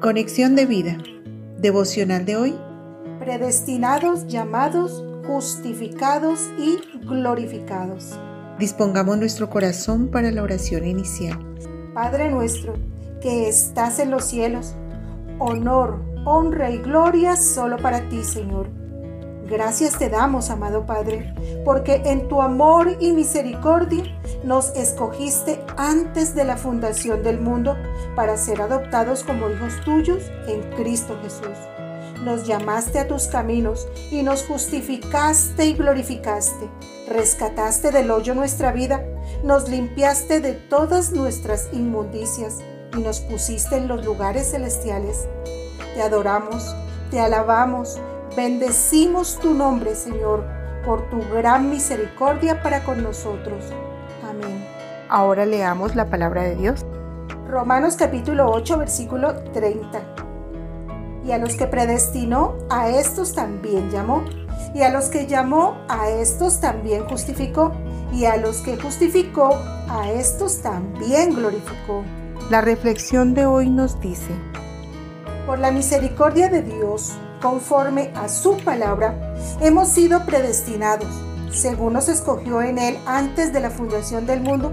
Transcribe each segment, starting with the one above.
Conexión de vida. Devocional de hoy. Predestinados, llamados, justificados y glorificados. Dispongamos nuestro corazón para la oración inicial. Padre nuestro, que estás en los cielos, honor, honra y gloria solo para ti, Señor Gracias te damos, amado Padre, porque en tu amor y misericordia nos escogiste antes de la fundación del mundo para ser adoptados como hijos tuyos en Cristo Jesús. Nos llamaste a tus caminos y nos justificaste y glorificaste. Rescataste del hoyo nuestra vida, nos limpiaste de todas nuestras inmundicias y nos pusiste en los lugares celestiales. Te adoramos, te alabamos, Bendecimos tu nombre, Señor, por tu gran misericordia para con nosotros. Ahora leamos la palabra de Dios. Romanos capítulo 8, versículo 30. Y a los que predestinó, a estos también llamó. Y a los que llamó, a estos también justificó. Y a los que justificó, a estos también glorificó. La reflexión de hoy nos dice, por la misericordia de Dios, conforme a su palabra, hemos sido predestinados, según nos escogió en Él antes de la fundación del mundo,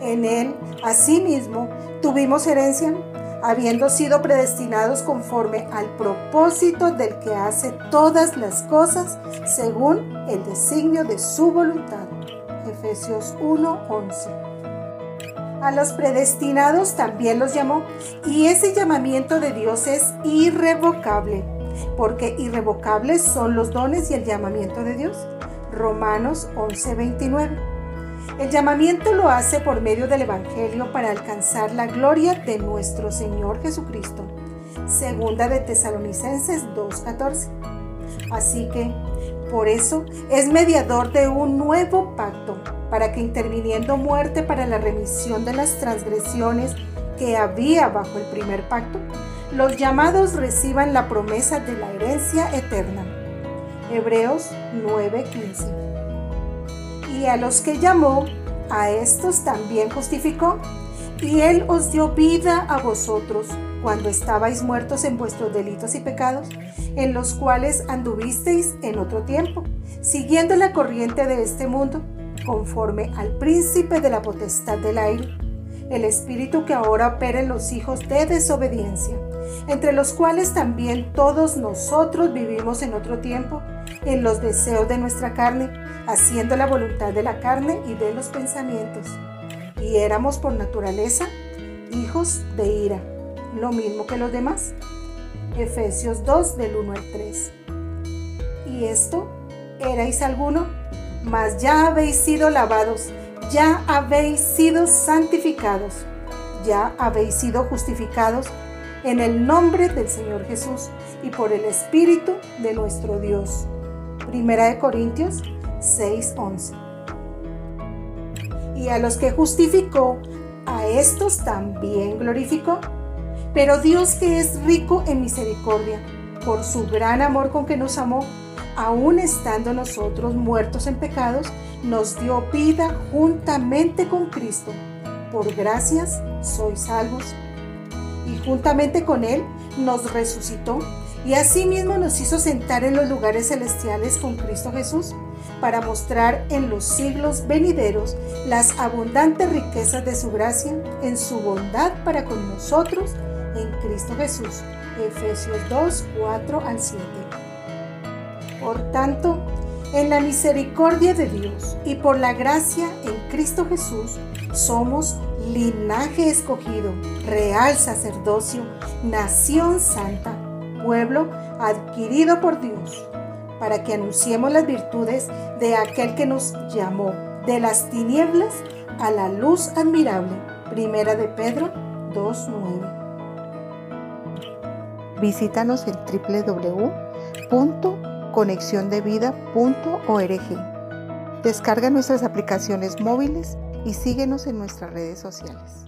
En él, asimismo, tuvimos herencia, habiendo sido predestinados conforme al propósito del que hace todas las cosas según el designio de su voluntad. Efesios 1, 11. A los predestinados también los llamó y ese llamamiento de Dios es irrevocable, porque irrevocables son los dones y el llamamiento de Dios. Romanos 11:29. El llamamiento lo hace por medio del Evangelio para alcanzar la gloria de nuestro Señor Jesucristo. Segunda de Tesalonicenses 2:14. Así que, por eso, es mediador de un nuevo pacto para que interviniendo muerte para la remisión de las transgresiones que había bajo el primer pacto, los llamados reciban la promesa de la herencia eterna. Hebreos 9:15. Y a los que llamó, a estos también justificó, y él os dio vida a vosotros cuando estabais muertos en vuestros delitos y pecados, en los cuales anduvisteis en otro tiempo, siguiendo la corriente de este mundo conforme al príncipe de la potestad del aire, el espíritu que ahora opera en los hijos de desobediencia, entre los cuales también todos nosotros vivimos en otro tiempo, en los deseos de nuestra carne, haciendo la voluntad de la carne y de los pensamientos. Y éramos por naturaleza hijos de ira, lo mismo que los demás. Efesios 2 del 1 al 3. ¿Y esto? ¿Erais alguno? mas ya habéis sido lavados, ya habéis sido santificados, ya habéis sido justificados en el nombre del Señor Jesús y por el Espíritu de nuestro Dios. Primera de Corintios 6:11. Y a los que justificó, a estos también glorificó. Pero Dios que es rico en misericordia, por su gran amor con que nos amó, aun estando nosotros muertos en pecados, nos dio vida juntamente con Cristo. Por gracias sois salvos. Y juntamente con Él nos resucitó y asimismo nos hizo sentar en los lugares celestiales con Cristo Jesús para mostrar en los siglos venideros las abundantes riquezas de su gracia en su bondad para con nosotros en Cristo Jesús. Efesios 2, 4 al 7. Por tanto, en la misericordia de Dios y por la gracia en Cristo Jesús, somos linaje escogido, real sacerdocio, nación santa, pueblo adquirido por Dios, para que anunciemos las virtudes de aquel que nos llamó de las tinieblas a la luz admirable. Primera de Pedro 2.9. Visítanos en www.conexiondevida.org. Descarga nuestras aplicaciones móviles y síguenos en nuestras redes sociales.